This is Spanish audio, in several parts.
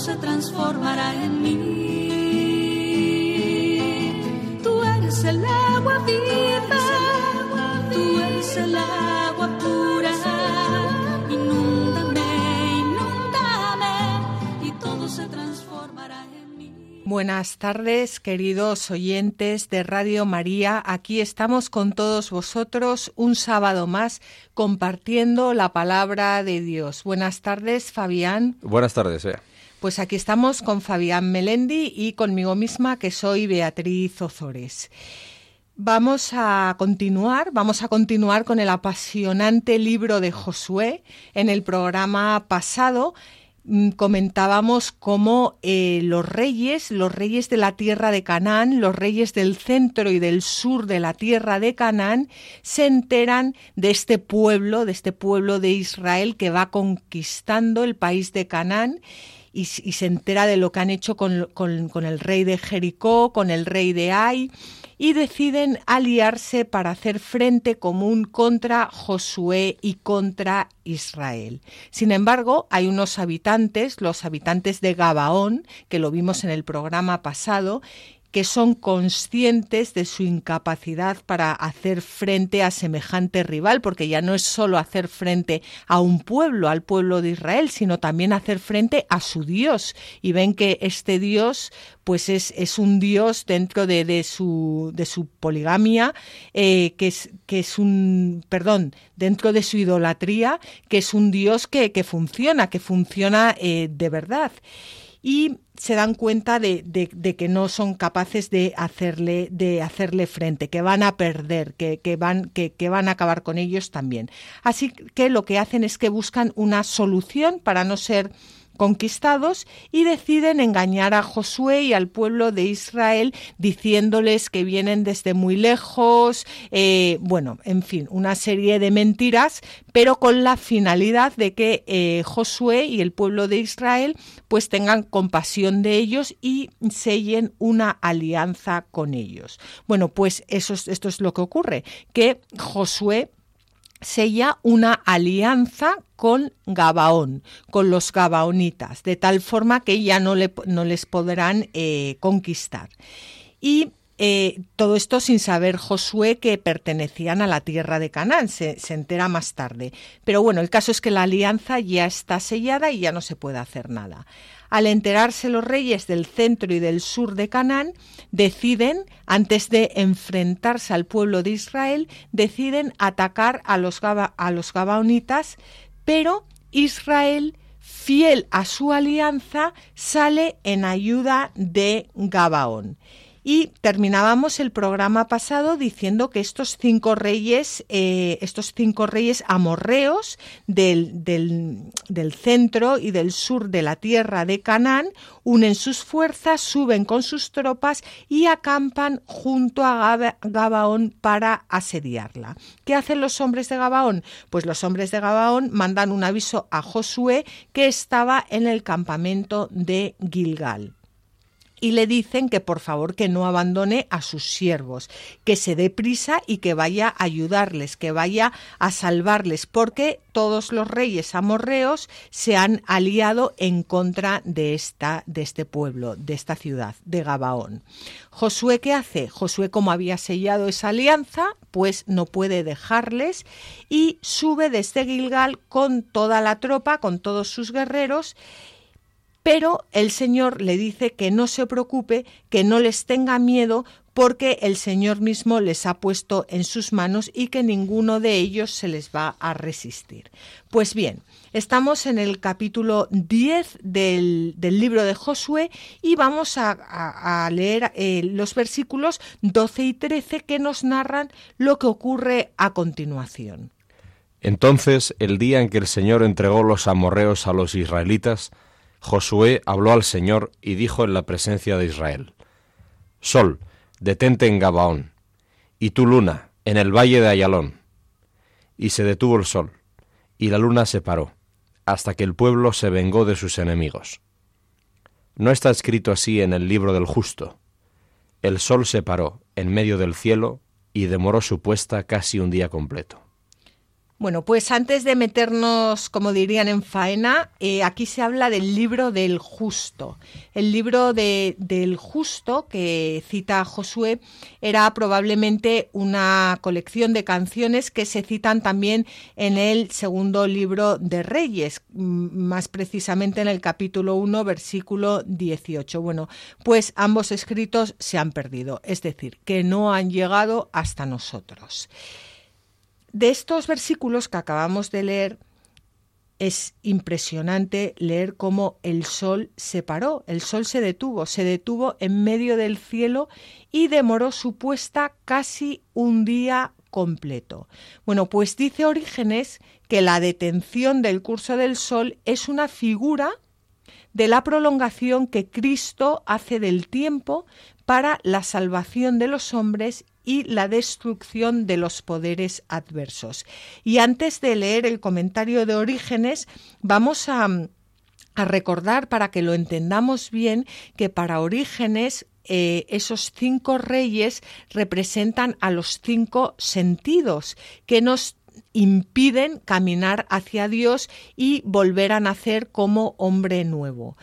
se transformará en mí. Tú eres el agua viva, tú eres el agua pura. Inúndame, inúndame y todo se transformará en mí. Buenas tardes, queridos oyentes de Radio María. Aquí estamos con todos vosotros un sábado más compartiendo la palabra de Dios. Buenas tardes, Fabián. Buenas tardes, Bea. Pues aquí estamos con Fabián Melendi y conmigo misma, que soy Beatriz Ozores. Vamos a continuar, vamos a continuar con el apasionante libro de Josué. En el programa pasado mm, comentábamos cómo eh, los reyes, los reyes de la tierra de Canaán, los reyes del centro y del sur de la tierra de Canaán, se enteran de este pueblo, de este pueblo de Israel que va conquistando el país de Canaán y, se entera de lo que han hecho con, con- con el rey de Jericó, con el rey de Ai, y deciden aliarse para hacer frente común contra Josué y contra Israel. Sin embargo, hay unos habitantes, los habitantes de Gabaón, que lo vimos en el programa pasado, que son conscientes de su incapacidad para hacer frente a semejante rival, porque ya no es solo hacer frente a un pueblo, al pueblo de Israel, sino también hacer frente a su Dios. Y ven que este Dios, pues es, es un Dios dentro de, de su, de su poligamia, eh, que, es, que es un, perdón, dentro de su idolatría, que es un Dios que, que funciona, que funciona eh, de verdad y se dan cuenta de, de- que no son capaces de hacerle, de hacerle frente, que van a perder, que, que van, que, que van a acabar con ellos también. Así que lo que hacen es que buscan una solución para no ser conquistados y deciden engañar a Josué y al pueblo de Israel diciéndoles que vienen desde muy lejos, eh, bueno, en fin, una serie de mentiras, pero con la finalidad de que eh, Josué y el pueblo de Israel pues tengan compasión de ellos y sellen una alianza con ellos. Bueno, pues eso es- esto es lo que ocurre, que Josué sella una alianza con Gabaón, con los gabaonitas, de tal forma que ya no, le- no les podrán eh, conquistar. Y eh, todo esto sin saber Josué que pertenecían a la tierra de Canaán, se, se entera más tarde. Pero bueno, el caso es que la alianza ya está sellada y ya no se puede hacer nada. Al enterarse los reyes del centro y del sur de Canaán, deciden, antes de enfrentarse al pueblo de Israel, deciden atacar a los, a los gabaonitas, pero Israel, fiel a su alianza, sale en ayuda de Gabaón. Y terminábamos el programa pasado diciendo que estos cinco reyes, eh, estos cinco reyes amorreos del, del- centro y del sur de la tierra de Canaán unen sus fuerzas, suben con sus tropas y acampan junto a Gaba- Gabaón para asediarla. ¿Qué hacen los hombres de Gabaón? Pues los hombres de Gabaón mandan un aviso a Josué que estaba en el campamento de Gilgal y le dicen que por favor que no abandone a sus siervos, que se dé prisa y que vaya a ayudarles, que vaya a salvarles, porque todos los reyes amorreos se han aliado en contra de esta de este pueblo, de esta ciudad, de Gabaón. Josué qué hace? Josué como había sellado esa alianza, pues no puede dejarles y sube desde Gilgal con toda la tropa, con todos sus guerreros pero el Señor le dice que no se preocupe, que no les tenga miedo, porque el Señor mismo les ha puesto en sus manos y que ninguno de ellos se les va a resistir. Pues bien, estamos en el capítulo 10 del, del libro de Josué y vamos a, leer eh, los versículos 12 y 13 que nos narran lo que ocurre a continuación. Entonces, el día en que el Señor entregó los amorreos a los israelitas, Josué habló al Señor y dijo en la presencia de Israel, Sol, detente en Gabaón, y tu luna, en el valle de Ayalón. Y se detuvo el sol, y la luna se paró, hasta que el pueblo se vengó de sus enemigos. No está escrito así en el libro del justo. El sol se paró en medio del cielo y demoró su puesta casi un día completo. Bueno, pues antes de meternos, como dirían, en faena, eh, aquí se habla del libro del justo. El libro de, del justo que cita Josué era probablemente una colección de canciones que se citan también en el segundo libro de Reyes, más precisamente en el capítulo 1, versículo 18. Bueno, pues ambos escritos se han perdido, es decir, que no han llegado hasta nosotros. De estos versículos que acabamos de leer, es impresionante leer cómo el sol se paró, el sol se detuvo, se detuvo en medio del cielo y demoró su puesta casi un día completo. Bueno, pues dice Orígenes que la detención del curso del sol es una figura de la prolongación que Cristo hace del tiempo para la salvación de los hombres y la destrucción de los poderes adversos. Y antes de leer el comentario de Orígenes, vamos a, recordar, para que lo entendamos bien, que para Orígenes eh, esos cinco reyes representan a los cinco sentidos que nos impiden caminar hacia Dios y volver a nacer como hombre nuevo.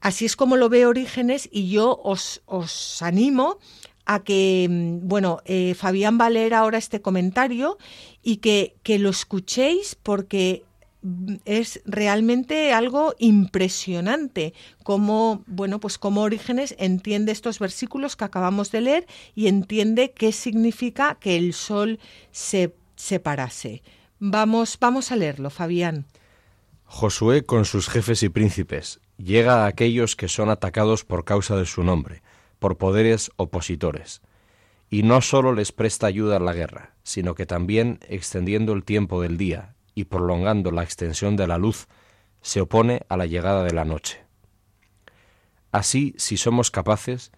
Así es como lo ve Orígenes y yo os, os animo a que, mm, bueno, eh, Fabián va a leer ahora este comentario y que, que lo escuchéis porque mm, es realmente algo impresionante cómo, bueno, pues cómo Orígenes entiende estos versículos que acabamos de leer y entiende qué significa que el sol se separase. Vamos, vamos a leerlo, Fabián. Josué con sus jefes y príncipes llega a aquellos que son atacados por causa de su nombre por poderes opositores, y no sólo les presta ayuda en la guerra, sino que también, extendiendo el tiempo del día y prolongando la extensión de la luz, se opone a la llegada de la noche. Así, si somos capaces,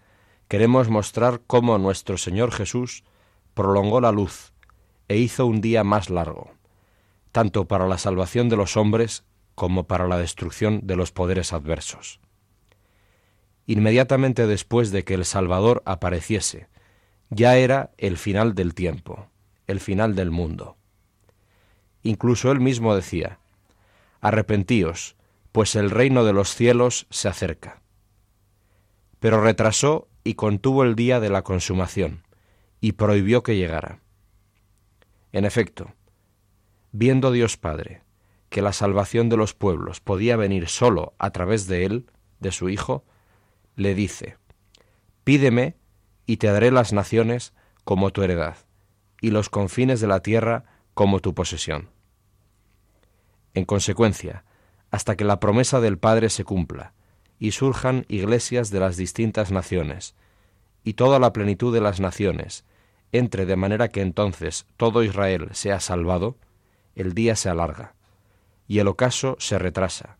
queremos mostrar cómo nuestro Señor Jesús prolongó la luz e hizo un día más largo, tanto para la salvación de los hombres como para la destrucción de los poderes adversos inmediatamente después de que el Salvador apareciese. Ya era el final del tiempo, el final del mundo. Incluso él mismo decía, Arrepentíos, pues el reino de los cielos se acerca. Pero retrasó y contuvo el día de la consumación, y prohibió que llegara. En efecto, viendo Dios Padre que la salvación de los pueblos podía venir sólo a través de él, de su Hijo, le dice, Pídeme y te daré las naciones como tu heredad, y los confines de la tierra como tu posesión. En consecuencia, hasta que la promesa del Padre se cumpla, y surjan iglesias de las distintas naciones, y toda la plenitud de las naciones entre de manera que entonces todo Israel sea salvado, el día se alarga, y el ocaso se retrasa,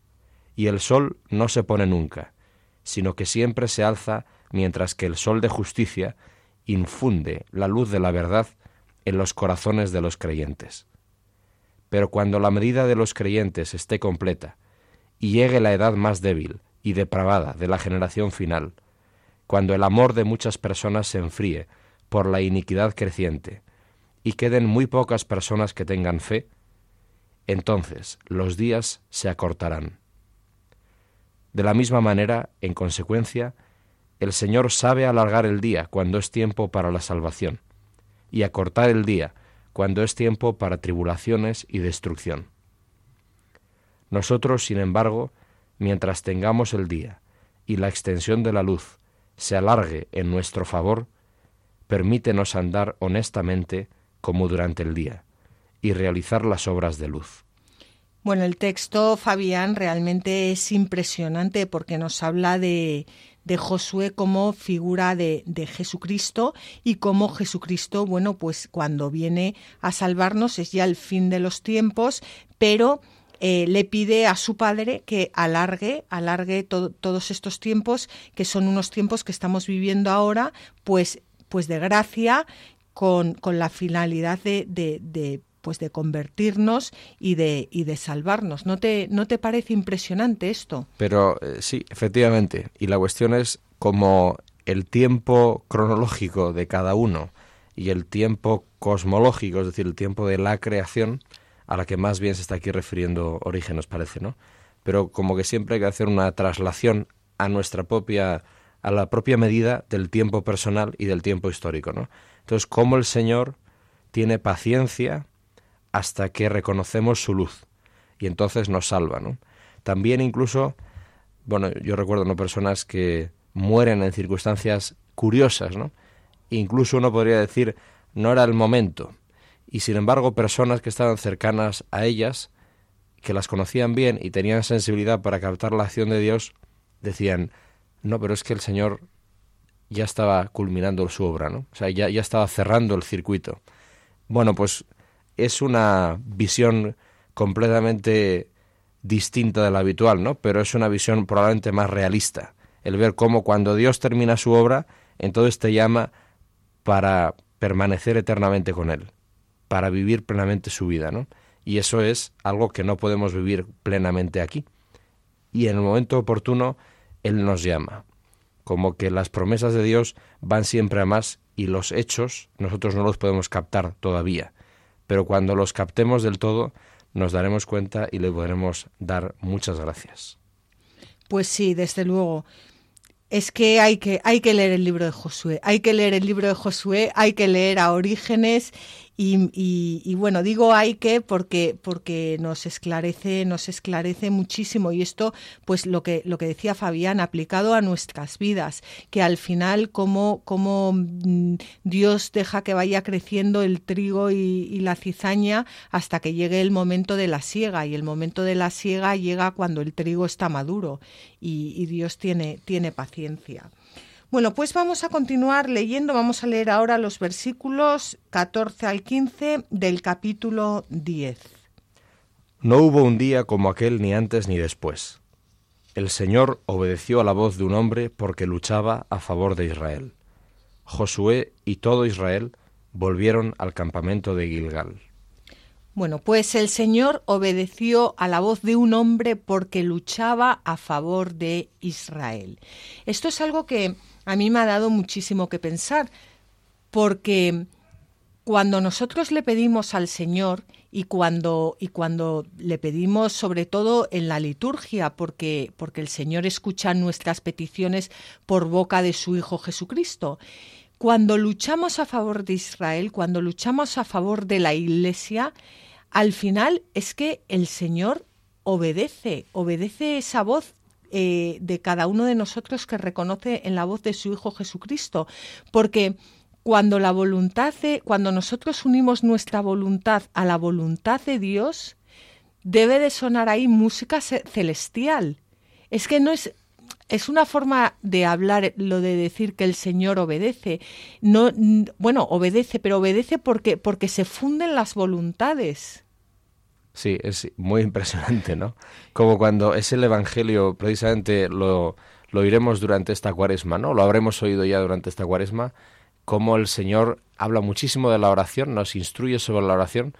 y el sol no se pone nunca, sino que siempre se alza mientras que el sol de justicia infunde la luz de la verdad en los corazones de los creyentes. Pero cuando la medida de los creyentes esté completa y llegue la edad más débil y depravada de la generación final, cuando el amor de muchas personas se enfríe por la iniquidad creciente y queden muy pocas personas que tengan fe, entonces los días se acortarán de la misma manera, en consecuencia, el Señor sabe alargar el día cuando es tiempo para la salvación, y acortar el día cuando es tiempo para tribulaciones y destrucción. Nosotros, sin embargo, mientras tengamos el día y la extensión de la luz se alargue en nuestro favor, permítenos andar honestamente como durante el día y realizar las obras de luz. Bueno, el texto, Fabián, realmente es impresionante porque nos habla de, de Josué como figura de, de, Jesucristo y como Jesucristo, bueno, pues cuando viene a salvarnos es ya el fin de los tiempos, pero eh, le pide a su padre que alargue, alargue todos estos tiempos, que son unos tiempos que estamos viviendo ahora, pues, pues de gracia, con, con la finalidad de, de, pues de convertirnos y de, y de salvarnos. ¿No te, ¿No te parece impresionante esto? Pero eh, sí, efectivamente. Y la cuestión es como el tiempo cronológico de cada uno y el tiempo cosmológico, es decir, el tiempo de la creación, a la que más bien se está aquí refiriendo Orígenes, parece, ¿no? Pero como que siempre hay que hacer una traslación a nuestra propia a la propia medida del tiempo personal y del tiempo histórico, ¿no? Entonces, cómo el Señor tiene paciencia hasta que reconocemos su luz y entonces nos salva, ¿no? También incluso, bueno, yo recuerdo ¿no? personas que mueren en circunstancias curiosas, ¿no? Incluso uno podría decir, no era el momento, y sin embargo personas que estaban cercanas a ellas, que las conocían bien y tenían sensibilidad para captar la acción de Dios, decían, no, pero es que el Señor ya estaba culminando su obra, ¿no? O sea, ya, ya estaba cerrando el circuito. Bueno, pues es una visión completamente distinta de la habitual, ¿no? Pero es una visión probablemente más realista. El ver cómo cuando Dios termina su obra, entonces te llama para permanecer eternamente con Él para vivir plenamente su vida, ¿no? Y eso es algo que no podemos vivir plenamente aquí. Y en el momento oportuno, Él nos llama. Como que las promesas de Dios van siempre a más y los hechos nosotros no los podemos captar todavía. Pero cuando los captemos del todo, nos daremos cuenta y le podremos dar muchas gracias. Pues sí, desde luego es que hay que hay que leer el libro de Josué, hay que leer el libro de Josué, hay que leer a Orígenes y, bueno, digo hay que porque, porque nos esclarece, nos esclarece muchísimo. Y esto, pues lo que, lo que decía Fabián, aplicado a nuestras vidas, que al final como, como mm, Dios deja que vaya creciendo el trigo y, la cizaña hasta que llegue el momento de la siega. Y el momento de la siega llega cuando el trigo está maduro y, y Dios tiene, tiene paciencia. Bueno, pues vamos a continuar leyendo, vamos a leer ahora los versículos 14 al 15 del capítulo 10. No hubo un día como aquel ni antes ni después. El Señor obedeció a la voz de un hombre porque luchaba a favor de Israel. Josué y todo Israel volvieron al campamento de Gilgal. Bueno, pues el Señor obedeció a la voz de un hombre porque luchaba a favor de Israel. Esto es algo que a mí me ha dado muchísimo que pensar, porque cuando nosotros le pedimos al Señor y cuando, y cuando le pedimos sobre todo en la liturgia, porque, porque el Señor escucha nuestras peticiones por boca de su Hijo Jesucristo, cuando luchamos a favor de Israel, cuando luchamos a favor de la Iglesia, al final es que el Señor obedece, obedece esa voz eh, de cada uno de nosotros que reconoce en la voz de su Hijo Jesucristo, porque cuando la voluntad de, cuando nosotros unimos nuestra voluntad a la voluntad de Dios, debe de sonar ahí música celestial. Es que no es es una forma de hablar lo de decir que el Señor obedece. No bueno, obedece, pero obedece porque porque se funden las voluntades. Sí, es muy impresionante, ¿no? Como cuando es el Evangelio, precisamente lo, lo durante esta cuaresma, ¿no? Lo habremos oído ya durante esta cuaresma, como el Señor habla muchísimo de la oración, nos instruye sobre la oración,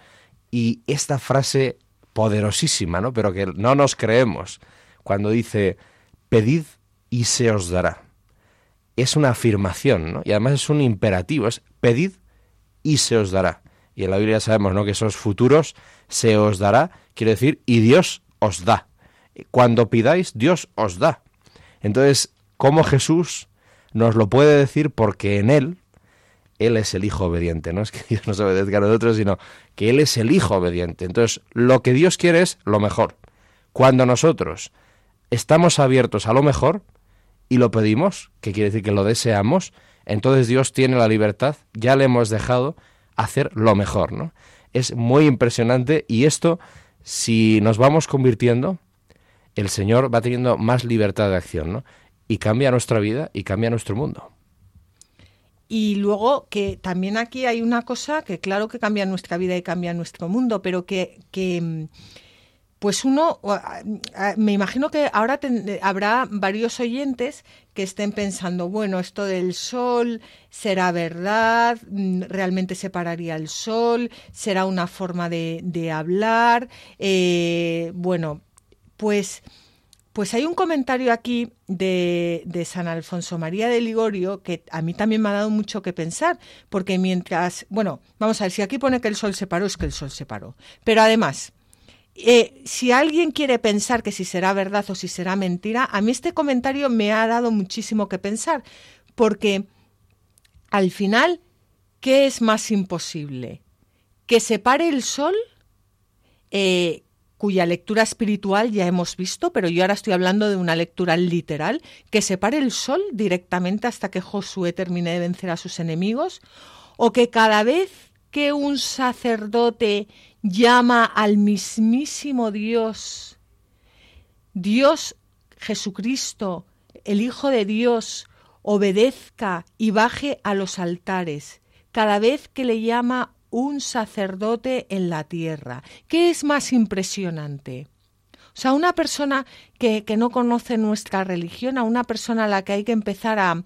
y esta frase poderosísima, ¿no? Pero que no nos creemos, cuando dice, pedid y se os dará. Es una afirmación, ¿no? Y además es un imperativo, es pedid y se os dará. Y en la Biblia sabemos, ¿no? Que esos futuros se os dará, quiere decir, y Dios os da. Cuando pidáis, Dios os da. Entonces, ¿cómo Jesús nos lo puede decir? Porque en Él, Él es el Hijo obediente, no es que Dios nos obedezca a nosotros, sino que Él es el Hijo obediente. Entonces, lo que Dios quiere es lo mejor. Cuando nosotros estamos abiertos a lo mejor y lo pedimos, que quiere decir que lo deseamos, entonces Dios tiene la libertad, ya le hemos dejado hacer lo mejor, ¿no? es muy impresionante y esto, si nos vamos convirtiendo, el Señor va teniendo más libertad de acción, ¿no? Y cambia nuestra vida y cambia nuestro mundo. Y luego que también aquí hay una cosa que claro que cambia nuestra vida y cambia nuestro mundo, pero que, que, pues uno, me imagino que ahora habrá varios oyentes que estén pensando, bueno, esto del sol será verdad, mm, realmente se pararía el sol, será una forma de, hablar, eh, bueno, pues... Pues hay un comentario aquí de, de, San Alfonso María de Ligorio que a mí también me ha dado mucho que pensar, porque mientras, bueno, vamos a ver, si aquí pone que el sol se paró, es que el sol se paró. Pero además, eh, si alguien quiere pensar que si será verdad o si será mentira, a mí este comentario me ha dado muchísimo que pensar, porque al final, ¿qué es más imposible? ¿Que se pare el sol? Eh, cuya lectura espiritual ya hemos visto, pero yo ahora estoy hablando de una lectura literal, que se pare el sol directamente hasta que Josué termine de vencer a sus enemigos, o que cada vez que un sacerdote llama al mismísimo Dios, Dios Jesucristo, el Hijo de Dios, obedezca y baje a los altares cada vez que le llama un sacerdote en la tierra. ¿Qué es más impresionante? O sea, una persona que, que no conoce nuestra religión, a una persona a la que hay que empezar a,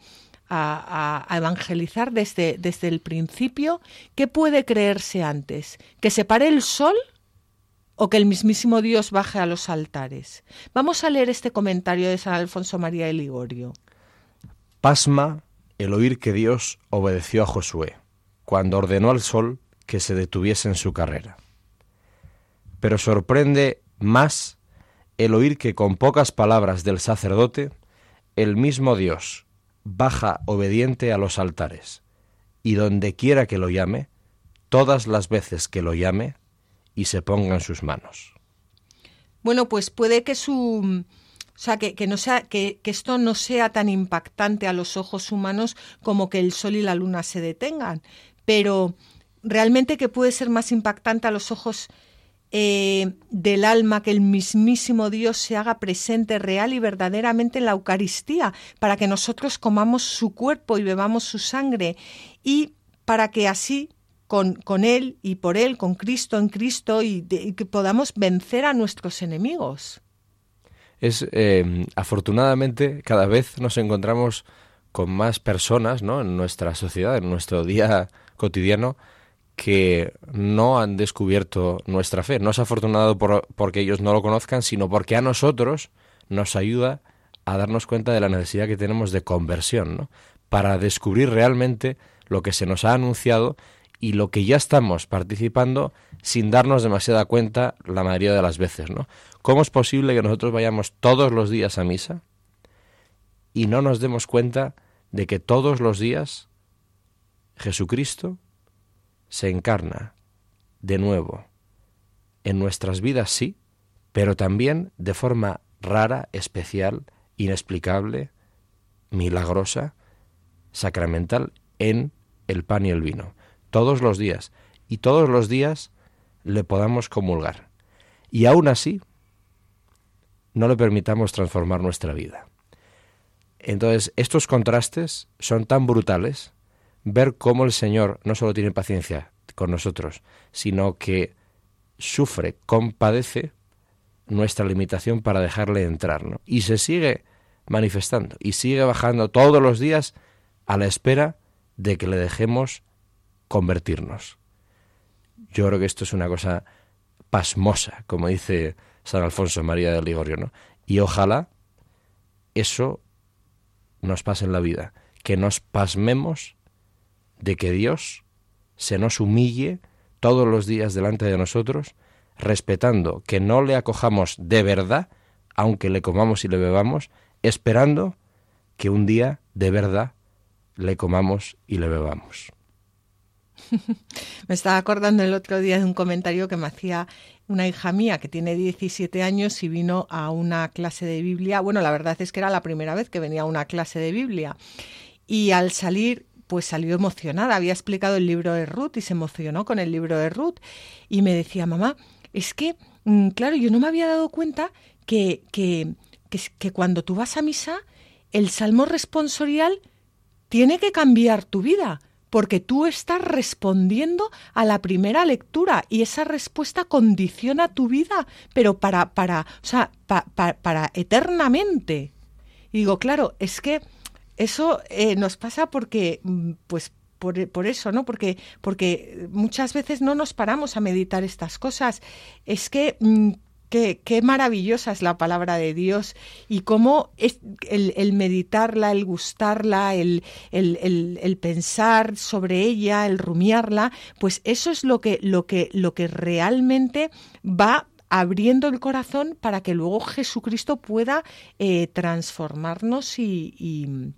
a, evangelizar desde, desde el principio, ¿qué puede creerse antes? ¿Que se pare el sol o que el mismísimo Dios baje a los altares? Vamos a leer este comentario de San Alfonso María de Ligorio. Pasma el oír que Dios obedeció a Josué cuando ordenó al sol que se detuviese en su carrera. Pero sorprende más el oír que con pocas palabras del sacerdote, el mismo Dios, baja obediente a los altares, y donde quiera que lo llame, todas las veces que lo llame, y se ponga en sus manos. Bueno, pues puede que su o sea, que, no sea, que, que, esto no sea tan impactante a los ojos humanos como que el sol y la luna se detengan, pero realmente que puede ser más impactante a los ojos eh, del alma, que el mismísimo Dios se haga presente real y verdaderamente en la Eucaristía, para que nosotros comamos su cuerpo y bebamos su sangre, y para que así con, con, Él y por Él, con Cristo en Cristo, y, que podamos vencer a nuestros enemigos. Es eh, afortunadamente cada vez nos encontramos con más personas ¿no? en nuestra sociedad, en nuestro día cotidiano, que no han descubierto nuestra fe. No es afortunado por, porque ellos no lo conozcan, sino porque a nosotros nos ayuda a darnos cuenta de la necesidad que tenemos de conversión, ¿no? para descubrir realmente lo que se nos ha anunciado y lo que ya estamos participando sin darnos demasiada cuenta la mayoría de las veces. ¿no? ¿Cómo es posible que nosotros vayamos todos los días a misa y no nos demos cuenta de que todos los días Jesucristo se encarna de nuevo en nuestras vidas, sí, pero también de forma rara, especial, inexplicable, milagrosa, sacramental en el pan y el vino, todos los días, y todos los días le podamos comulgar. Y aún así, no le permitamos transformar nuestra vida. Entonces, estos contrastes son tan brutales ver cómo el Señor no solo tiene paciencia con nosotros, sino que sufre, compadece nuestra limitación para dejarle entrar, ¿no? Y se sigue manifestando y sigue bajando todos los días a la espera de que le dejemos convertirnos. Yo creo que esto es una cosa pasmosa, como dice San Alfonso María de Ligorio, ¿no? Y ojalá eso nos pase en la vida, que nos pasmemos de que Dios se nos humille todos los días delante de nosotros, respetando que no le acojamos de verdad, aunque le comamos y le bebamos, esperando que un día de verdad le comamos y le bebamos. me estaba acordando el otro día de un comentario que me hacía una hija mía que tiene 17 años y vino a una clase de Biblia. Bueno, la verdad es que era la primera vez que venía a una clase de Biblia. Y al salir pues salió emocionada, había explicado el libro de Ruth y se emocionó con el libro de Ruth y me decía, mamá, es que, mm, claro, yo no me había dado cuenta que, que, que, cuando tú vas a misa, el salmo responsorial tiene que cambiar tu vida, porque tú estás respondiendo a la primera lectura y esa respuesta condiciona tu vida, pero para, para, o sea, para eternamente. Y digo, claro, es que eso eh, nos pasa porque, mm, pues, por, por, eso, ¿no? Porque, porque muchas veces no nos paramos a meditar estas cosas. Es que mm, Qué, maravillosa es la palabra de Dios y cómo es el, meditarla, el gustarla, el, el, el, pensar sobre ella, el rumiarla, pues eso es lo que, lo que, lo que realmente va abriendo el corazón para que luego Jesucristo pueda eh, transformarnos y, y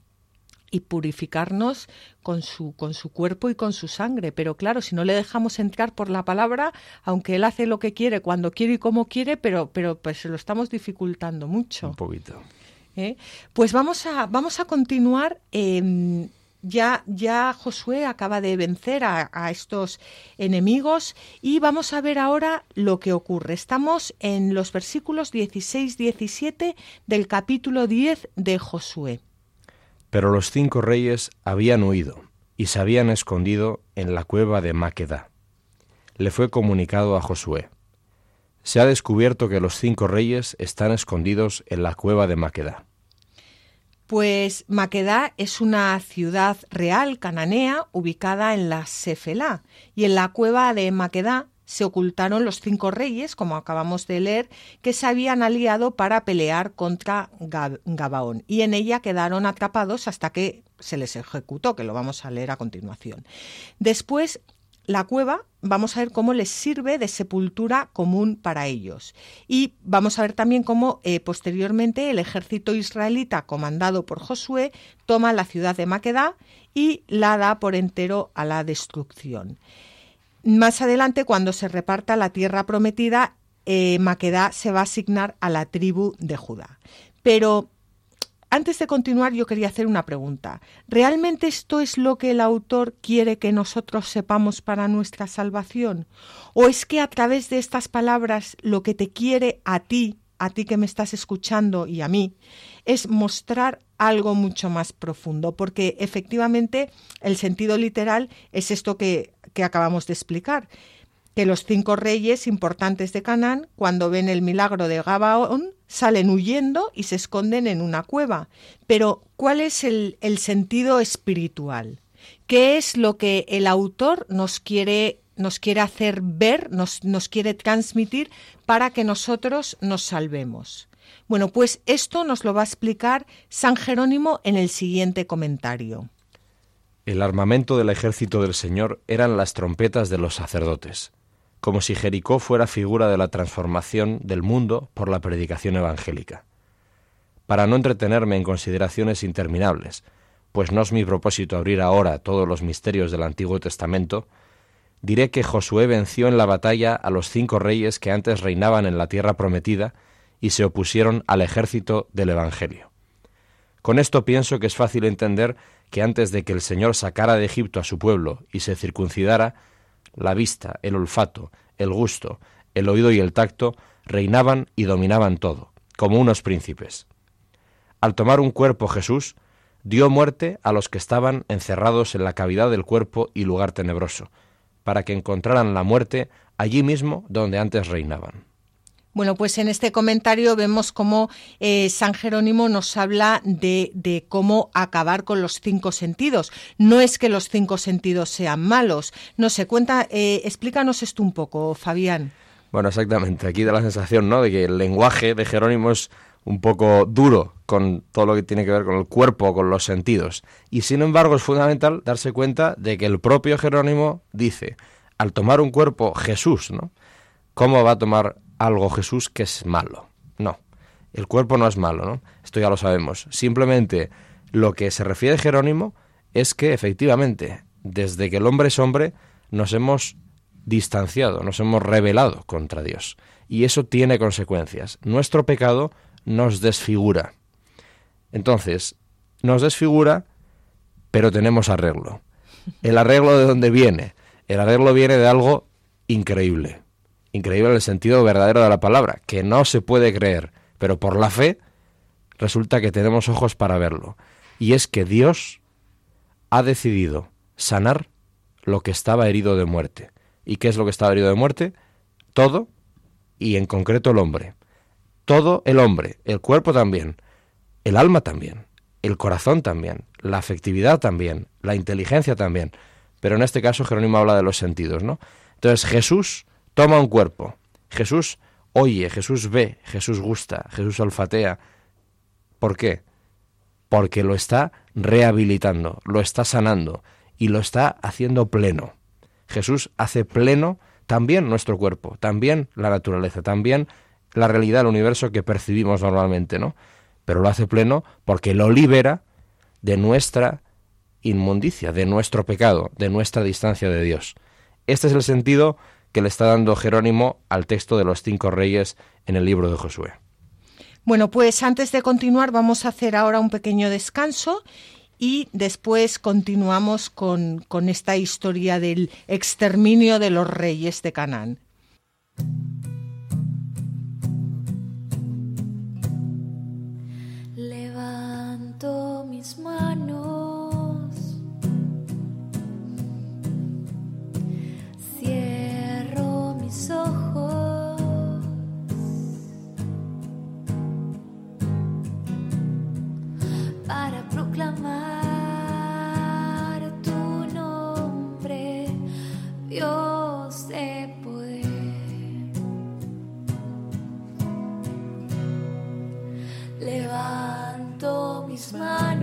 y purificarnos con su, con su cuerpo y con su sangre. Pero claro, si no le dejamos entrar por la palabra, aunque Él hace lo que quiere, cuando quiere y como quiere, pero, pero pues se lo estamos dificultando mucho. Un poquito. ¿Eh? Pues vamos a, vamos a continuar. Em, ya, ya, Josué acaba de vencer a, a, estos enemigos y vamos a ver ahora lo que ocurre. Estamos en los versículos 16-17 del capítulo 10 de Josué. Pero los cinco reyes habían huido y se habían escondido en la cueva de Maqueda. Le fue comunicado a Josué. Se ha descubierto que los cinco reyes están escondidos en la cueva de Maqueda. Pues Maqueda es una ciudad real cananea ubicada en la Sefela y en la cueva de Maqueda se ocultaron los cinco reyes, como acabamos de leer, que se habían aliado para pelear contra Gabaón, y en ella quedaron atrapados hasta que se les ejecutó, que lo vamos a leer a continuación. Después, la cueva, vamos a ver cómo les sirve de sepultura común para ellos. Y vamos a ver también cómo eh, posteriormente el ejército israelita, comandado por Josué, toma la ciudad de Maquedá y la da por entero a la destrucción. Más adelante, cuando se reparta la tierra prometida, eh, Maquedá se va a asignar a la tribu de Judá. Pero antes de continuar, yo quería hacer una pregunta. ¿Realmente esto es lo que el autor quiere que nosotros sepamos para nuestra salvación? ¿O es que a través de estas palabras lo que te quiere a ti, a ti que me estás escuchando y a mí, es mostrar algo mucho más profundo? Porque efectivamente el sentido literal es esto que que acabamos de explicar, que los cinco reyes importantes de Canaán, cuando ven el milagro de Gabaón, salen huyendo y se esconden en una cueva. Pero, ¿cuál es el, el sentido espiritual? ¿Qué es lo que el autor nos quiere, nos quiere hacer ver, nos, nos quiere transmitir para que nosotros nos salvemos? Bueno, pues esto nos lo va a explicar San Jerónimo en el siguiente comentario. El armamento del ejército del Señor eran las trompetas de los sacerdotes, como si Jericó fuera figura de la transformación del mundo por la predicación evangélica. Para no entretenerme en consideraciones interminables, pues no es mi propósito abrir ahora todos los misterios del Antiguo Testamento, diré que Josué venció en la batalla a los cinco reyes que antes reinaban en la tierra prometida y se opusieron al ejército del Evangelio. Con esto pienso que es fácil entender que antes de que el Señor sacara de Egipto a su pueblo y se circuncidara, la vista, el olfato, el gusto, el oído y el tacto reinaban y dominaban todo, como unos príncipes. Al tomar un cuerpo Jesús, dio muerte a los que estaban encerrados en la cavidad del cuerpo y lugar tenebroso, para que encontraran la muerte allí mismo donde antes reinaban. Bueno, pues en este comentario vemos cómo eh, San Jerónimo nos habla de, cómo acabar con los cinco sentidos. No es que los cinco sentidos sean malos. No se cuenta, eh, explícanos esto un poco, Fabián. Bueno, exactamente. Aquí da la sensación, ¿no? De que el lenguaje de Jerónimo es un poco duro con todo lo que tiene que ver con el cuerpo, con los sentidos. Y sin embargo es fundamental darse cuenta de que el propio Jerónimo dice, al tomar un cuerpo Jesús, ¿no? ¿Cómo va a tomar algo Jesús que es malo. No, el cuerpo no es malo, ¿no? Esto ya lo sabemos. Simplemente lo que se refiere Jerónimo es que efectivamente, desde que el hombre es hombre, nos hemos distanciado, nos hemos rebelado contra Dios. Y eso tiene consecuencias. Nuestro pecado nos desfigura. Entonces, nos desfigura, pero tenemos arreglo. ¿El arreglo de dónde viene? El arreglo viene de algo increíble increíble en el sentido verdadero de la palabra, que no se puede creer, pero por la fe resulta que tenemos ojos para verlo. Y es que Dios ha decidido sanar lo que estaba herido de muerte. ¿Y qué es lo que estaba herido de muerte? Todo, y en concreto el hombre. Todo el hombre, el cuerpo también, el alma también, el corazón también, la afectividad también, la inteligencia también. Pero en este caso Jerónimo habla de los sentidos, ¿no? Entonces Jesús toma un cuerpo, Jesús oye, Jesús ve, Jesús gusta, Jesús olfatea. ¿Por qué? Porque lo está rehabilitando, lo está sanando y lo está haciendo pleno. Jesús hace pleno también nuestro cuerpo, también la naturaleza, también la realidad del universo que percibimos normalmente, ¿no? Pero lo hace pleno porque lo libera de nuestra inmundicia, de nuestro pecado, de nuestra distancia de Dios. Este es el sentido que le está dando Jerónimo al texto de los cinco reyes en el libro de Josué. Bueno, pues antes de continuar vamos a hacer ahora un pequeño descanso y después continuamos con, con esta historia del exterminio de los reyes de Canaán. smile.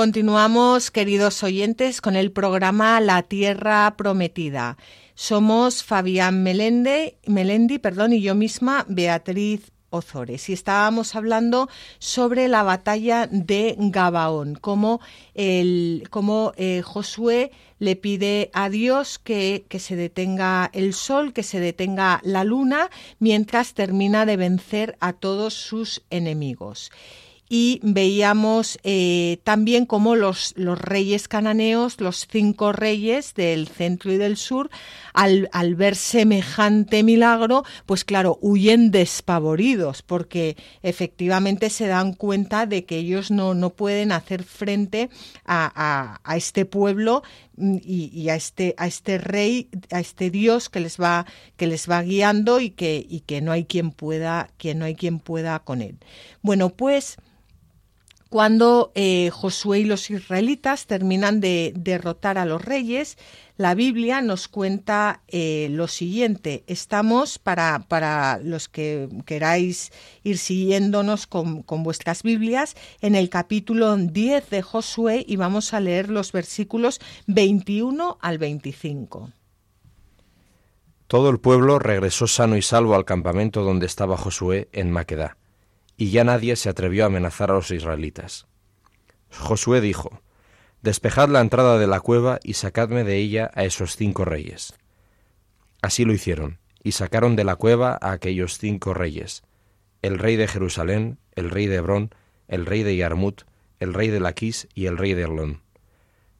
Continuamos, queridos oyentes, con el programa La Tierra Prometida. Somos Fabián Melende, Melendi perdón, y yo misma, Beatriz Ozores. Y estábamos hablando sobre la batalla de Gabaón, cómo, el, cómo eh, Josué le pide a Dios que, que, se detenga el sol, que se detenga la luna, mientras termina de vencer a todos sus enemigos y veíamos eh, también cómo los, los, reyes cananeos, los cinco reyes del centro y del sur, al, al, ver semejante milagro, pues claro, huyen despavoridos porque efectivamente se dan cuenta de que ellos no, no pueden hacer frente a, a, a este pueblo mm, y, y, a este a este rey a este dios que les va que les va guiando y que y que no hay quien pueda que no hay quien pueda con él. Bueno pues cuando eh, Josué y los israelitas terminan de derrotar a los reyes, la Biblia nos cuenta eh, lo siguiente. Estamos, para, para, los que queráis ir siguiéndonos con, con vuestras Biblias, en el capítulo 10 de Josué y vamos a leer los versículos 21 al 25. Todo el pueblo regresó sano y salvo al campamento donde estaba Josué en Maquedá y ya nadie se atrevió a amenazar a los israelitas. Josué dijo, Despejad la entrada de la cueva y sacadme de ella a esos cinco reyes. Así lo hicieron, y sacaron de la cueva a aquellos cinco reyes, el rey de Jerusalén, el rey de Hebrón, el rey de Yarmut, el rey de Laquís y el rey de Erlón.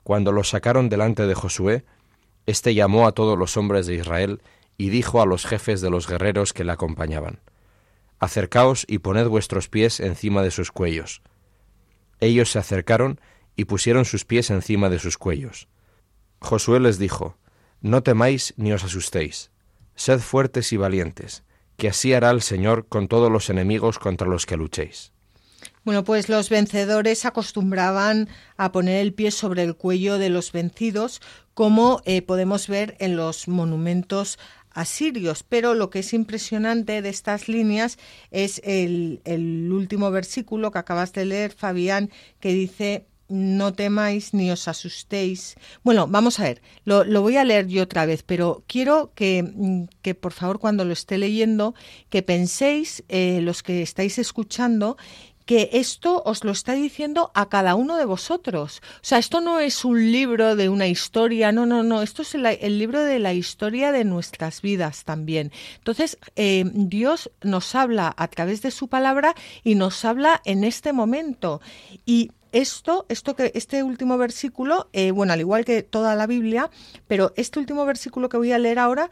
Cuando los sacaron delante de Josué, éste llamó a todos los hombres de Israel y dijo a los jefes de los guerreros que le acompañaban, Acercaos y poned vuestros pies encima de sus cuellos. Ellos se acercaron y pusieron sus pies encima de sus cuellos. Josué les dijo, No temáis ni os asustéis, sed fuertes y valientes, que así hará el Señor con todos los enemigos contra los que luchéis. Bueno, pues los vencedores acostumbraban a poner el pie sobre el cuello de los vencidos, como eh, podemos ver en los monumentos asirios, pero lo que es impresionante de estas líneas es el, el último versículo que acabas de leer, Fabián, que dice no temáis ni os asustéis. Bueno, vamos a ver, lo, lo, voy a leer yo otra vez, pero quiero que, que por favor cuando lo esté leyendo, que penséis, eh, los que estáis escuchando, que esto os lo está diciendo a cada uno de vosotros. O sea, esto no es un libro de una historia, no, no, no, esto es el, libro de la historia de nuestras vidas también. Entonces, eh, Dios nos habla a través de su palabra y nos habla en este momento. Y esto, esto que, este último versículo, eh, bueno, al igual que toda la Biblia, pero este último versículo que voy a leer ahora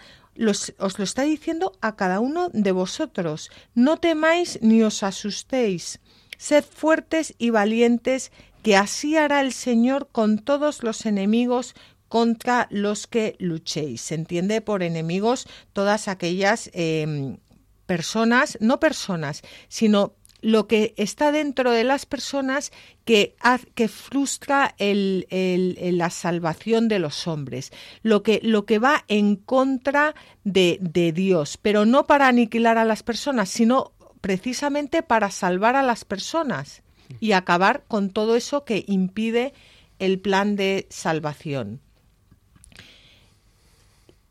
os lo está diciendo a cada uno de vosotros. No temáis ni os asustéis. Sed fuertes y valientes, que así hará el Señor con todos los enemigos contra los que luchéis. Se entiende por enemigos todas aquellas eh, personas, no personas, sino lo que está dentro de las personas que, que frustra la salvación de los hombres, lo que, lo que va en contra de, de Dios, pero no para aniquilar a las personas, sino precisamente para salvar a las personas y acabar con todo eso que impide el plan de salvación.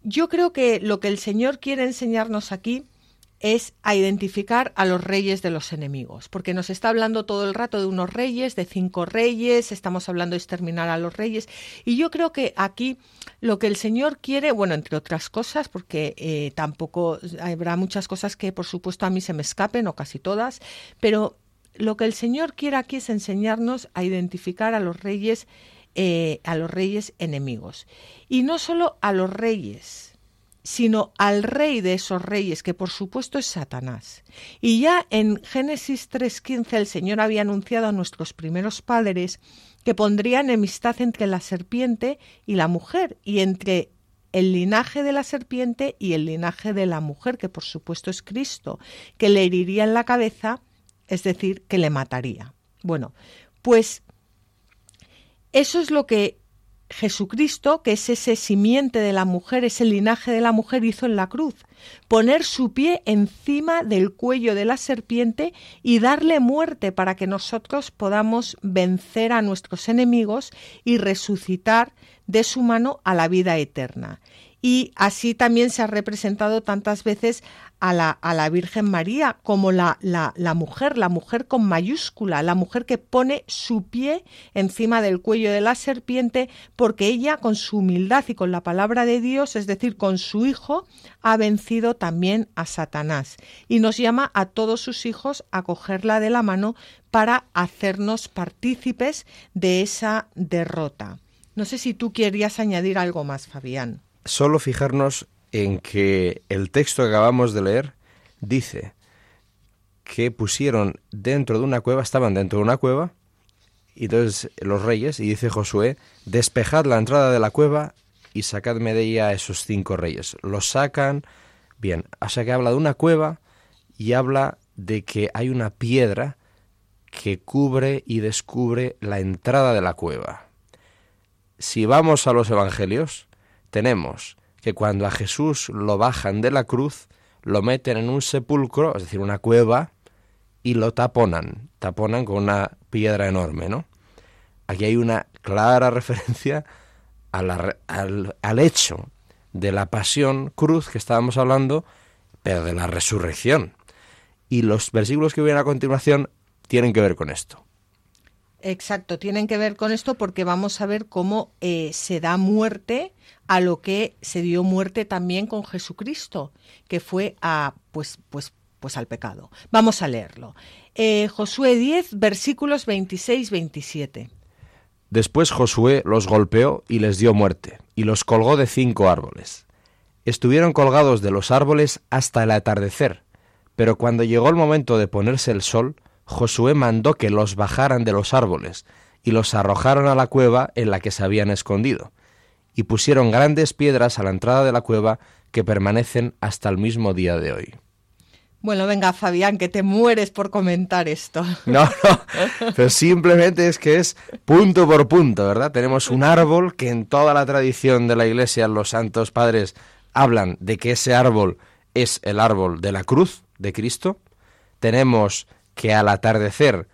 Yo creo que lo que el Señor quiere enseñarnos aquí es a identificar a los reyes de los enemigos, porque nos está hablando todo el rato de unos reyes, de cinco reyes, estamos hablando de exterminar a los reyes, y yo creo que aquí lo que el Señor quiere, bueno, entre otras cosas, porque eh, tampoco habrá muchas cosas que por supuesto a mí se me escapen, o casi todas, pero lo que el Señor quiere aquí es enseñarnos a identificar a los reyes, eh, a los reyes enemigos, y no solo a los reyes, sino al rey de esos reyes, que por supuesto es Satanás. Y ya en Génesis 3.15 el Señor había anunciado a nuestros primeros padres que pondría enemistad entre la serpiente y la mujer, y entre el linaje de la serpiente y el linaje de la mujer, que por supuesto es Cristo, que le heriría en la cabeza, es decir, que le mataría. Bueno, pues eso es lo que Jesucristo, que es ese simiente de la mujer, ese linaje de la mujer, hizo en la cruz. Poner su pie encima del cuello de la serpiente y darle muerte para que nosotros podamos vencer a nuestros enemigos y resucitar de su mano a la vida eterna y así también se ha representado tantas veces a la, Virgen María como la, la, mujer, la mujer con mayúscula, la mujer que pone su pie encima del cuello de la serpiente porque ella con su humildad y con la palabra de Dios, es decir, con su Hijo, ha vencido también a Satanás y nos llama a todos sus hijos a cogerla de la mano para hacernos partícipes de esa derrota. No sé si tú querías añadir algo más, Fabián solo fijarnos en que el texto que acabamos de leer dice que pusieron dentro de una cueva, estaban dentro de una cueva, y entonces los reyes, y dice Josué, despejad la entrada de la cueva y sacadme de ella a esos cinco reyes. Los sacan, bien, o sea que habla de una cueva y habla de que hay una piedra que cubre y descubre la entrada de la cueva. Si vamos a los evangelios, tenemos que cuando a Jesús lo bajan de la cruz, lo meten en un sepulcro, es decir, una cueva, y lo taponan, taponan con una piedra enorme, ¿no? Aquí hay una clara referencia al, al hecho de la pasión cruz que estábamos hablando, pero de la resurrección. Y los versículos que vienen a continuación tienen que ver con esto. Exacto, tienen que ver con esto porque vamos a ver cómo eh, se da muerte a lo que se dio muerte también con Jesucristo, que fue a pues pues pues al pecado. Vamos a leerlo. Eh, Josué 10, versículos 26-27. Después Josué los golpeó y les dio muerte, y los colgó de cinco árboles. Estuvieron colgados de los árboles hasta el atardecer, pero cuando llegó el momento de ponerse el sol, Josué mandó que los bajaran de los árboles y los arrojaron a la cueva en la que se habían escondido, y pusieron grandes piedras a la entrada de la cueva que permanecen hasta el mismo día de hoy. Bueno, venga, Fabián, que te mueres por comentar esto. No, no, pero simplemente es que es punto por punto, ¿verdad? Tenemos un árbol que en toda la tradición de la Iglesia los santos padres hablan de que ese árbol es el árbol de la cruz de Cristo. Tenemos que al atardecer,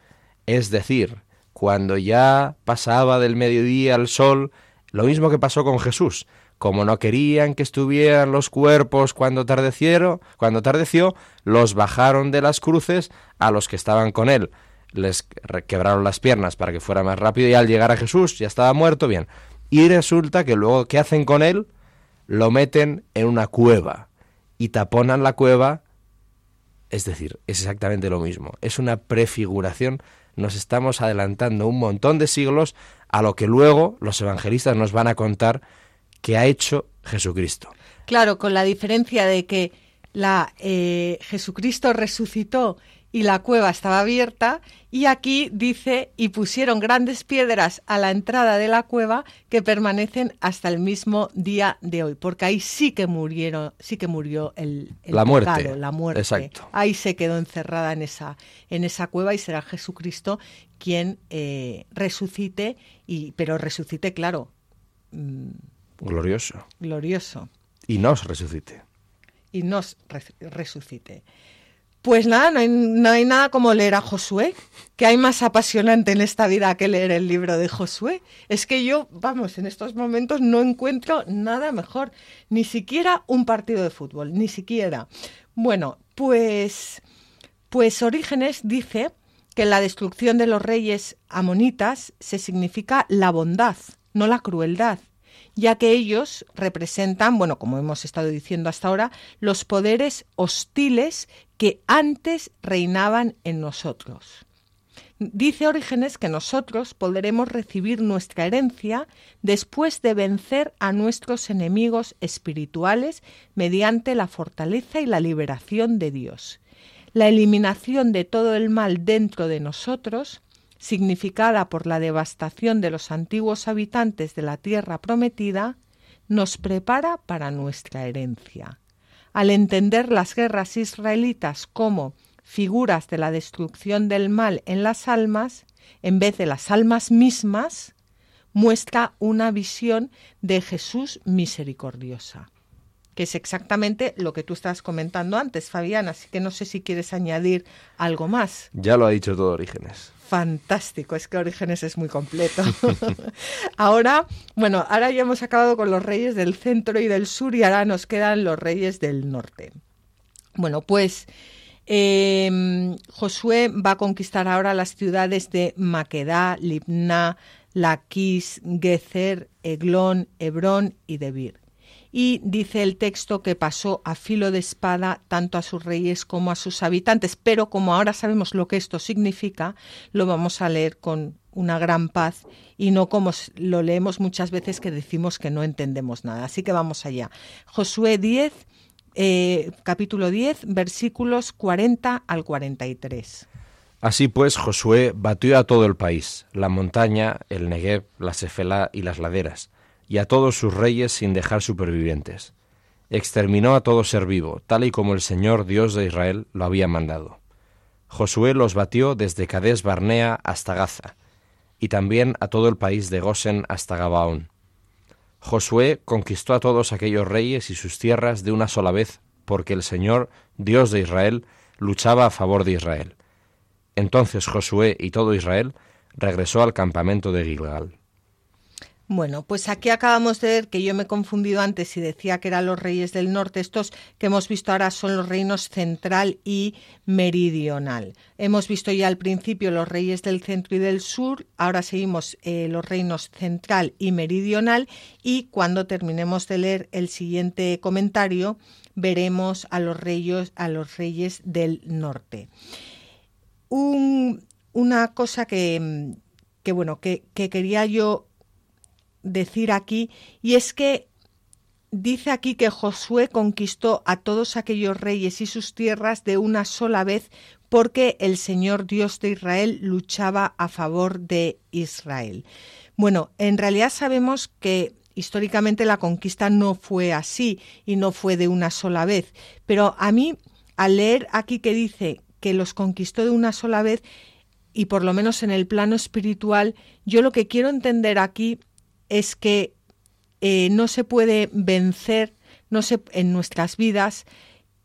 es decir, cuando ya pasaba del mediodía al sol, lo mismo que pasó con Jesús, como no querían que estuvieran los cuerpos cuando tardecieron, cuando tardeció, los bajaron de las cruces a los que estaban con él. Les quebraron las piernas para que fuera más rápido y al llegar a Jesús ya estaba muerto, bien. Y resulta que luego, ¿qué hacen con él? Lo meten en una cueva y taponan la cueva es decir, es exactamente lo mismo. Es una prefiguración. Nos estamos adelantando un montón de siglos a lo que luego los evangelistas nos van a contar que ha hecho Jesucristo. Claro, con la diferencia de que la eh, Jesucristo resucitó y la cueva estaba abierta y aquí dice y pusieron grandes piedras a la entrada de la cueva que permanecen hasta el mismo día de hoy porque ahí sí que murieron sí que murió el, la muerte. la muerte. Exacto. Ahí se quedó encerrada en esa en esa cueva y será Jesucristo quien eh, resucite y pero resucite claro mm, glorioso. glorioso. Y nos resucite. Y nos resucite pues nada, no hay, nada como leer a Josué, que hay más apasionante en esta vida que leer el libro de Josué. Es que yo, vamos, en estos momentos no encuentro nada mejor, ni siquiera un partido de fútbol, ni siquiera. Bueno, pues, pues Orígenes dice que la destrucción de los reyes amonitas se significa la bondad, no la crueldad ya que ellos representan, bueno, como hemos estado diciendo hasta ahora, los poderes hostiles que antes reinaban en nosotros. Dice Orígenes que nosotros podremos recibir nuestra herencia después de vencer a nuestros enemigos espirituales mediante la fortaleza y la liberación de Dios. La eliminación de todo el mal dentro de nosotros significada por la devastación de los antiguos habitantes de la tierra prometida, nos prepara para nuestra herencia. Al entender las guerras israelitas como figuras de la destrucción del mal en las almas, en vez de las almas mismas, muestra una visión de Jesús misericordiosa que es exactamente lo que tú estabas comentando antes, Fabián, así que no sé si quieres añadir algo más. Ya lo ha dicho todo Orígenes. Fantástico, es que Orígenes es muy completo. ahora, bueno, ahora ya hemos acabado con los reyes del centro y del sur y ahora nos quedan los reyes del norte. Bueno, pues em, Josué va a conquistar ahora las ciudades de Maquedá, Libná, Laquis, Gezer, Eglón, Hebrón y Debir y dice el texto que pasó a filo de espada tanto a sus reyes como a sus habitantes, pero como ahora sabemos lo que esto significa, lo vamos a leer con una gran paz y no como lo leemos muchas veces que decimos que no entendemos nada. Así que vamos allá. Josué 10, eh, capítulo 10, versículos 40 al 43. Así pues, Josué batió a todo el país, la montaña, el Negev, la Sefela y las laderas y a todos sus reyes sin dejar supervivientes. Exterminó a todo ser vivo, tal y como el Señor Dios de Israel lo había mandado. Josué los batió desde Cades Barnea hasta Gaza, y también a todo el país de Gosen hasta Gabaón. Josué conquistó a todos aquellos reyes y sus tierras de una sola vez, porque el Señor, Dios de Israel, luchaba a favor de Israel. Entonces Josué y todo Israel regresó al campamento de Gilgal. Bueno, pues aquí acabamos de ver que yo me he confundido antes y decía que eran los reyes del norte. Estos que hemos visto ahora son los reinos central y meridional. Hemos visto ya al principio los reyes del centro y del sur, ahora seguimos eh, los reinos central y meridional y cuando terminemos de leer el siguiente comentario veremos a los reyes, a los reyes del norte. una cosa que, bueno, que quería yo decir aquí, y es que dice aquí que Josué conquistó a todos aquellos reyes y sus tierras de una sola vez porque el Señor Dios de Israel luchaba a favor de Israel. Bueno, en realidad sabemos que históricamente la conquista no fue así y no fue de una sola vez, pero a mí al leer aquí que dice que los conquistó de una sola vez y por lo menos en el plano espiritual, yo lo que quiero entender aquí es que eh, no se puede vencer no se, en nuestras vidas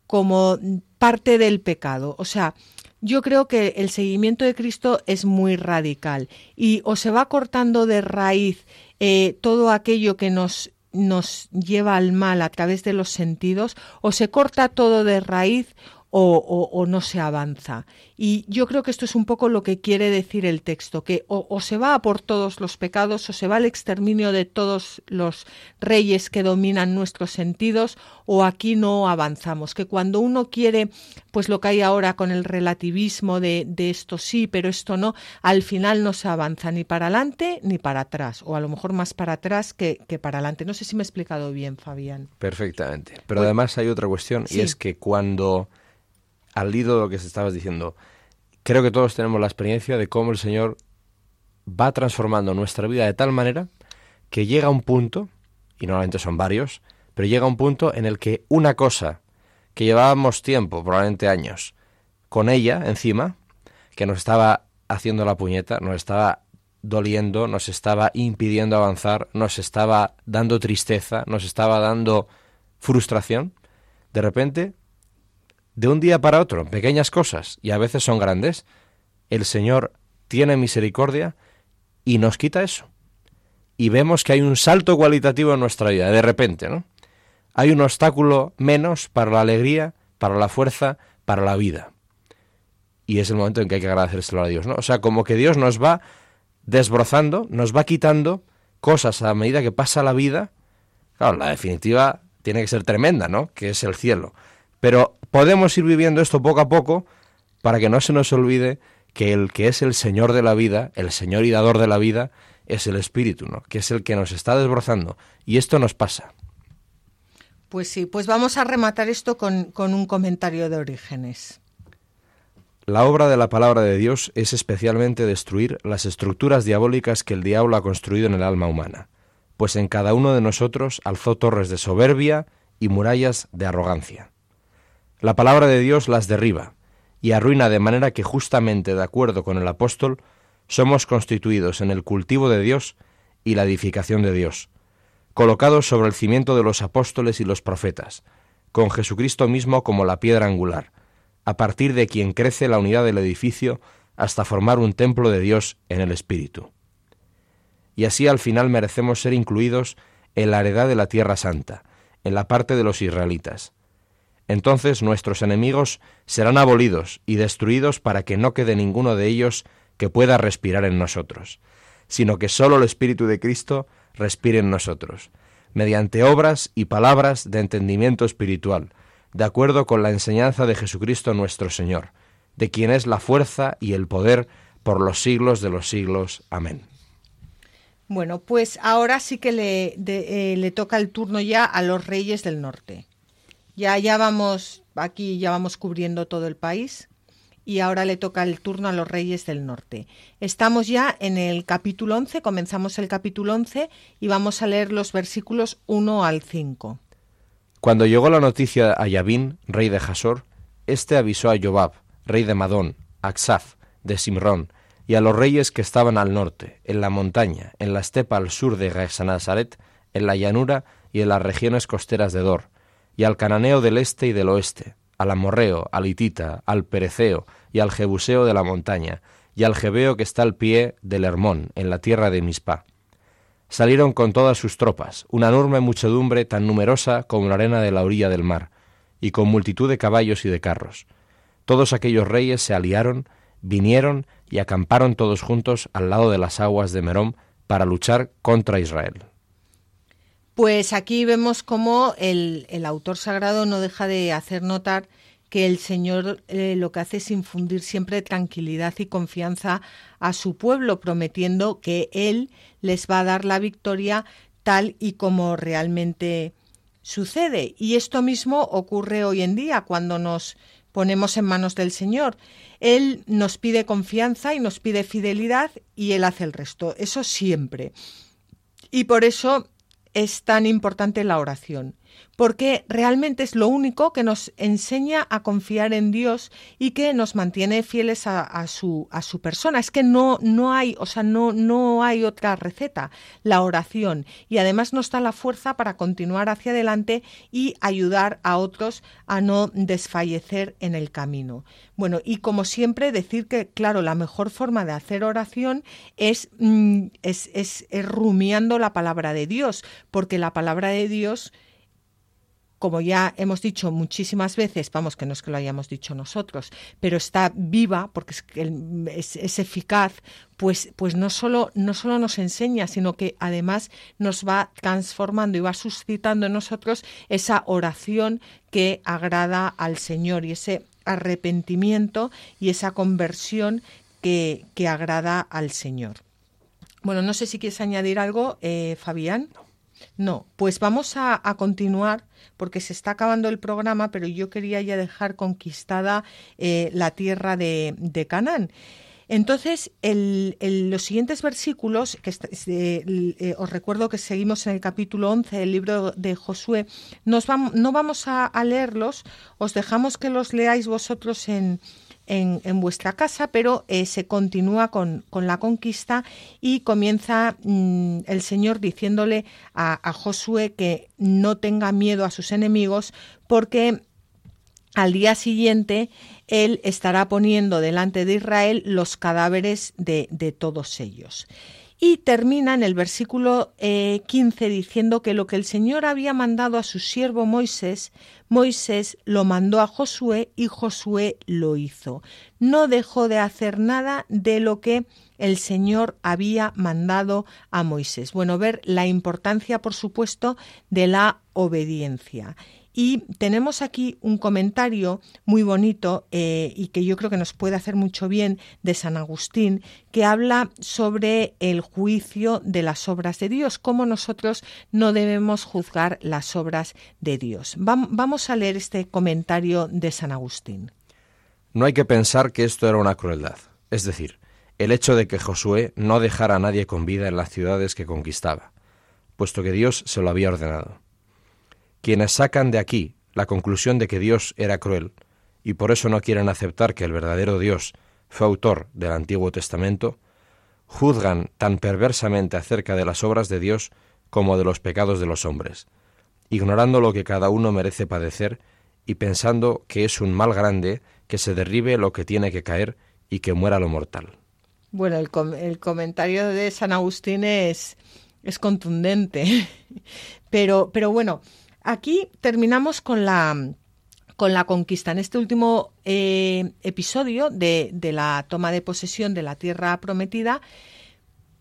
como parte del pecado. O sea, yo creo que el seguimiento de Cristo es muy radical y o se va cortando de raíz eh, todo aquello que nos, nos lleva al mal a través de los sentidos, o se corta todo de raíz o, no se avanza. Y yo creo que esto es un poco lo que quiere decir el texto, que o, se va por todos los pecados, o se va al exterminio de todos los reyes que dominan nuestros sentidos, o aquí no avanzamos. Que cuando uno quiere, pues lo que hay ahora con el relativismo de, esto sí, pero esto no, al final no se avanza ni para adelante ni para atrás, o a lo mejor más para atrás que, para adelante. No sé si me he explicado bien, Fabián. Perfectamente. Pero además hay otra cuestión, y es que cuando al hilo de lo que se estabas diciendo. Creo que todos tenemos la experiencia de cómo el Señor va transformando nuestra vida de tal manera que llega un punto, y normalmente son varios, pero llega un punto en el que una cosa que llevábamos tiempo, probablemente años, con ella encima, que nos estaba haciendo la puñeta, nos estaba doliendo, nos estaba impidiendo avanzar, nos estaba dando tristeza, nos estaba dando frustración, de repente de un día para otro, pequeñas cosas, y a veces son grandes, el Señor tiene misericordia y nos quita eso. Y vemos que hay un salto cualitativo en nuestra vida, de repente, ¿no? Hay un obstáculo menos para la alegría, para la fuerza, para la vida. Y es el momento en que hay que agradecérselo a Dios, ¿no? O sea, como que Dios nos va desbrozando, nos va quitando cosas a medida que pasa la vida. Claro, la definitiva tiene que ser tremenda, ¿no? Que es el cielo. Pero podemos ir viviendo esto poco a poco para que no se nos olvide que el que es el Señor de la vida, el Señor y dador de la vida, es el Espíritu, ¿no? que es el que nos está desbrozando. Y esto nos pasa. Pues sí, pues vamos a rematar esto con, con un comentario de Orígenes. La obra de la palabra de Dios es especialmente destruir las estructuras diabólicas que el diablo ha construido en el alma humana, pues en cada uno de nosotros alzó torres de soberbia y murallas de arrogancia. La palabra de Dios las derriba y arruina de manera que justamente de acuerdo con el apóstol, somos constituidos en el cultivo de Dios y la edificación de Dios, colocados sobre el cimiento de los apóstoles y los profetas, con Jesucristo mismo como la piedra angular, a partir de quien crece la unidad del edificio hasta formar un templo de Dios en el Espíritu. Y así al final merecemos ser incluidos en la heredad de la Tierra Santa, en la parte de los israelitas. Entonces nuestros enemigos serán abolidos y destruidos para que no quede ninguno de ellos que pueda respirar en nosotros, sino que sólo el Espíritu de Cristo respire en nosotros, mediante obras y palabras de entendimiento espiritual, de acuerdo con la enseñanza de Jesucristo nuestro Señor, de quien es la fuerza y el poder por los siglos de los siglos. Amén. Bueno, pues ahora sí que le, eh, le toca el turno ya a los reyes del norte. Ya, ya vamos, aquí ya vamos cubriendo todo el país y ahora le toca el turno a los reyes del norte. Estamos ya en el capítulo 11, comenzamos el capítulo 11 y vamos a leer los versículos 1 al 5. Cuando llegó la noticia a Yabín, rey de Jasor, éste avisó a Jobab, rey de Madón, a Aksaf, de Simrón, y a los reyes que estaban al norte, en la montaña, en la estepa al sur de Gesanazaret, en la llanura y en las regiones costeras de Dor, y al cananeo del este y del oeste, al amorreo, al hitita, al pereceo y al jebuseo de la montaña, y al jebeo que está al pie del Hermón, en la tierra de Mispa. Salieron con todas sus tropas, una enorme muchedumbre tan numerosa como la arena de la orilla del mar, y con multitud de caballos y de carros. Todos aquellos reyes se aliaron, vinieron y acamparon todos juntos al lado de las aguas de Merón para luchar contra Israel. Pues aquí vemos cómo el, autor sagrado no deja de hacer notar que el Señor eh, lo que hace es infundir siempre tranquilidad y confianza a su pueblo, prometiendo que Él les va a dar la victoria tal y como realmente sucede. Y esto mismo ocurre hoy en día cuando nos ponemos en manos del Señor. Él nos pide confianza y nos pide fidelidad y Él hace el resto. Eso siempre. Y por eso es tan importante la oración, porque realmente es lo único que nos enseña a confiar en Dios y que nos mantiene fieles a, su, a su persona. Es que no, no hay, o sea, no, no hay otra receta, la oración. Y además nos da la fuerza para continuar hacia adelante y ayudar a otros a no desfallecer en el camino. Bueno, y como siempre, decir que, claro, la mejor forma de hacer oración es, mm, es, es, rumiando la palabra de Dios, porque la palabra de Dios como ya hemos dicho muchísimas veces, vamos, que no es que lo hayamos dicho nosotros, pero está viva porque es, es, eficaz, pues, pues no, solo, no solo nos enseña, sino que además nos va transformando y va suscitando en nosotros esa oración que agrada al Señor y ese arrepentimiento y esa conversión que, que agrada al Señor. Bueno, no sé si quieres añadir algo, eh, Fabián. Pues vamos a, continuar porque se está acabando el programa, pero yo quería ya dejar conquistada eh, la tierra de, de Canaán. Entonces, los siguientes versículos, que eh, os recuerdo que seguimos en el capítulo 11 del libro de Josué, no vamos a, leerlos, os dejamos que los leáis vosotros en, en, vuestra casa, pero eh, se continúa con, la conquista y comienza mm, el Señor diciéndole a, a Josué que no tenga miedo a sus enemigos porque al día siguiente él estará poniendo delante de Israel los cadáveres de, todos ellos. Y termina en el versículo 15 eh, diciendo que lo que el Señor había mandado a su siervo Moisés, Moisés lo mandó a Josué y Josué lo hizo. No dejó de hacer nada de lo que el Señor había mandado a Moisés. Bueno, ver la importancia, por supuesto, de la obediencia. Y tenemos aquí un comentario muy bonito eh, y que yo creo que nos puede hacer mucho bien de San Agustín, que habla sobre el juicio de las obras de Dios, cómo nosotros no debemos juzgar las obras de Dios. Vamos a leer este comentario de San Agustín. No hay que pensar que esto era una crueldad, es decir, el hecho de que Josué no dejara a nadie con vida en las ciudades que conquistaba, puesto que Dios se lo había ordenado. Quienes sacan de aquí la conclusión de que Dios era cruel y por eso no quieren aceptar que el verdadero Dios fue autor del Antiguo Testamento, juzgan tan perversamente acerca de las obras de Dios como de los pecados de los hombres, ignorando lo que cada uno merece padecer y pensando que es un mal grande que se derribe lo que tiene que caer y que muera lo mortal. Bueno, el, el comentario de San Agustín es, es contundente, pero, pero bueno, aquí terminamos con la, con la conquista. En este último eh, episodio de, de, la toma de posesión de la tierra prometida,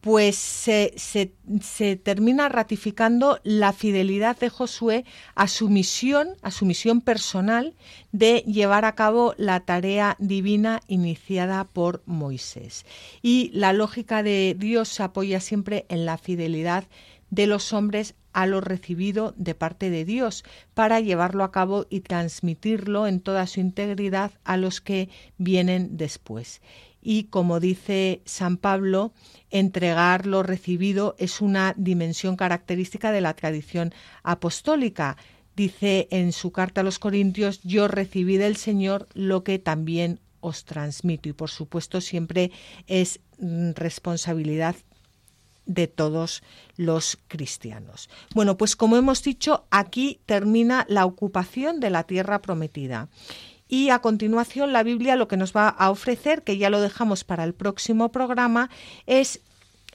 pues se, se, termina ratificando la fidelidad de Josué a su misión, a su misión personal de llevar a cabo la tarea divina iniciada por Moisés. Y la lógica de Dios se apoya siempre en la fidelidad de los hombres a lo recibido de parte de Dios para llevarlo a cabo y transmitirlo en toda su integridad a los que vienen después. Y como dice San Pablo, entregar lo recibido es una dimensión característica de la tradición apostólica. Dice en su carta a los Corintios, yo recibí del Señor lo que también os transmito. Y por supuesto siempre es mm, responsabilidad de todos los cristianos. Bueno, pues como hemos dicho, aquí termina la ocupación de la tierra prometida. Y a continuación la Biblia lo que nos va a ofrecer, que ya lo dejamos para el próximo programa, es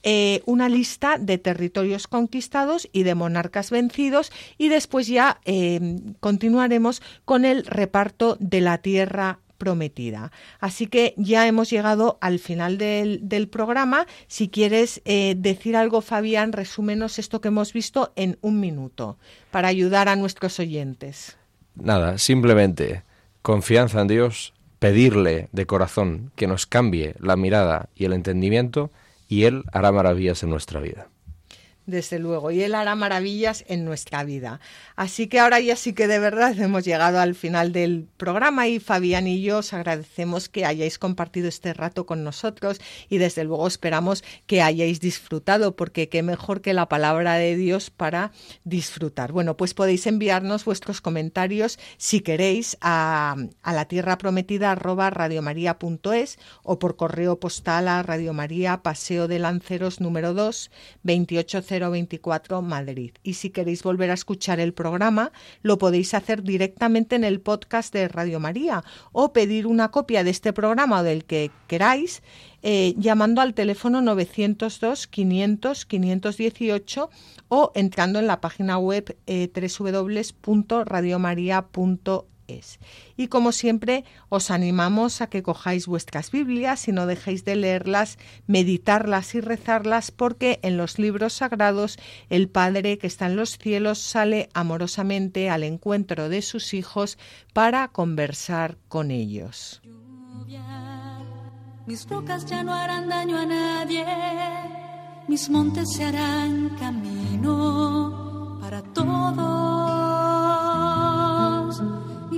eh, una lista de territorios conquistados y de monarcas vencidos y después ya eh, continuaremos con el reparto de la tierra prometida. Así que ya hemos llegado al final del, programa. Si quieres eh, decir algo, Fabián, resúmenos esto que hemos visto en un minuto para ayudar a nuestros oyentes. Nada, simplemente confianza en Dios, pedirle de corazón que nos cambie la mirada y el entendimiento y Él hará maravillas en nuestra vida desde luego, y Él hará maravillas en nuestra vida. Así que ahora ya sí que de verdad hemos llegado al final del programa y Fabián y yo os agradecemos que hayáis compartido este rato con nosotros y desde luego esperamos que hayáis disfrutado porque qué mejor que la palabra de Dios para disfrutar. Bueno, pues podéis enviarnos vuestros comentarios si queréis a, a la tierra prometida arroba radiomaria.es o por correo postal a Radio María Paseo de Lanceros número 2 28 024 Madrid. Y si queréis volver a escuchar el programa, lo podéis hacer directamente en el podcast de Radio María o pedir una copia de este programa o del que queráis eh, llamando al teléfono 902 500 518 o entrando en la página web eh, y como siempre, os animamos a que cojáis vuestras Biblias y no dejéis de leerlas, meditarlas y rezarlas, porque en los libros sagrados el Padre que está en los cielos sale amorosamente al encuentro de sus hijos para conversar con ellos. Mis rocas ya no harán daño a nadie, mis montes se harán camino para todos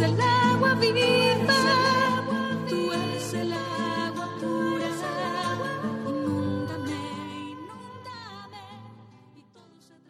el agua viva.